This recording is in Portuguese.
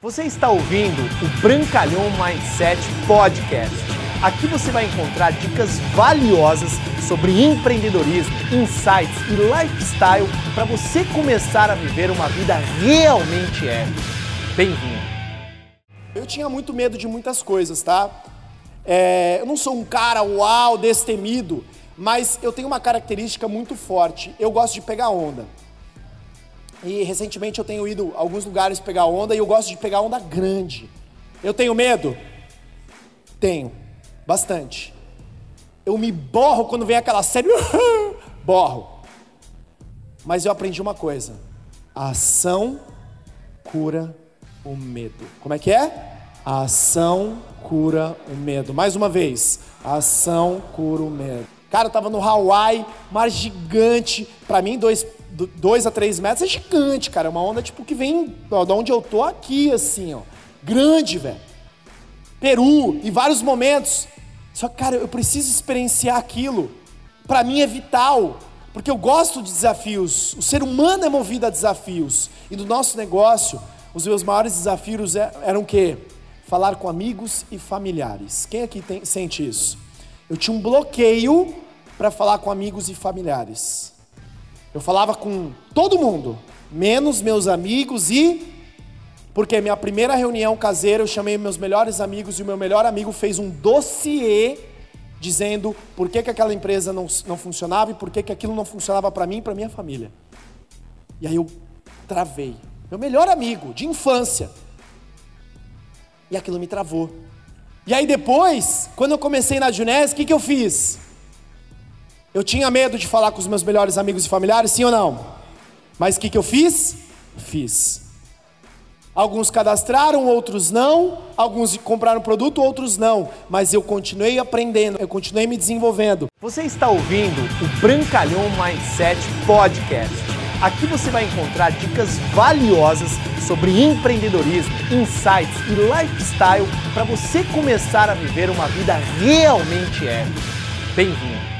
Você está ouvindo o Brancalhão Mindset Podcast. Aqui você vai encontrar dicas valiosas sobre empreendedorismo, insights e lifestyle para você começar a viver uma vida realmente épica. Bem-vindo! Eu tinha muito medo de muitas coisas, tá? É, eu não sou um cara uau, destemido, mas eu tenho uma característica muito forte. Eu gosto de pegar onda. E recentemente eu tenho ido a alguns lugares pegar onda e eu gosto de pegar onda grande. Eu tenho medo? Tenho, bastante. Eu me borro quando vem aquela série, borro. Mas eu aprendi uma coisa: a ação cura o medo. Como é que é? A ação cura o medo. Mais uma vez, a ação cura o medo. Cara, eu tava no Hawaii, mar gigante. Para mim, dois, dois a três metros é gigante, cara. É uma onda tipo que vem ó, de onde eu tô aqui, assim, ó. Grande, velho. Peru, em vários momentos. Só que, cara, eu preciso experienciar aquilo. Para mim é vital. Porque eu gosto de desafios. O ser humano é movido a desafios. E no nosso negócio, os meus maiores desafios é, eram o quê? Falar com amigos e familiares. Quem aqui tem, sente isso? Eu tinha um bloqueio para falar com amigos e familiares. Eu falava com todo mundo, menos meus amigos e porque minha primeira reunião caseira eu chamei meus melhores amigos e o meu melhor amigo fez um dossiê dizendo por que, que aquela empresa não, não funcionava e por que, que aquilo não funcionava para mim e para minha família. E aí eu travei. Meu melhor amigo de infância. E aquilo me travou. E aí depois, quando eu comecei na Junés, o que, que eu fiz? Eu tinha medo de falar com os meus melhores amigos e familiares, sim ou não? Mas o que, que eu fiz? Fiz. Alguns cadastraram, outros não. Alguns compraram produto, outros não. Mas eu continuei aprendendo, eu continuei me desenvolvendo. Você está ouvindo o Brancalhão Mindset Podcast. Aqui você vai encontrar dicas valiosas sobre empreendedorismo, insights e lifestyle para você começar a viver uma vida realmente épica. Bem-vindo!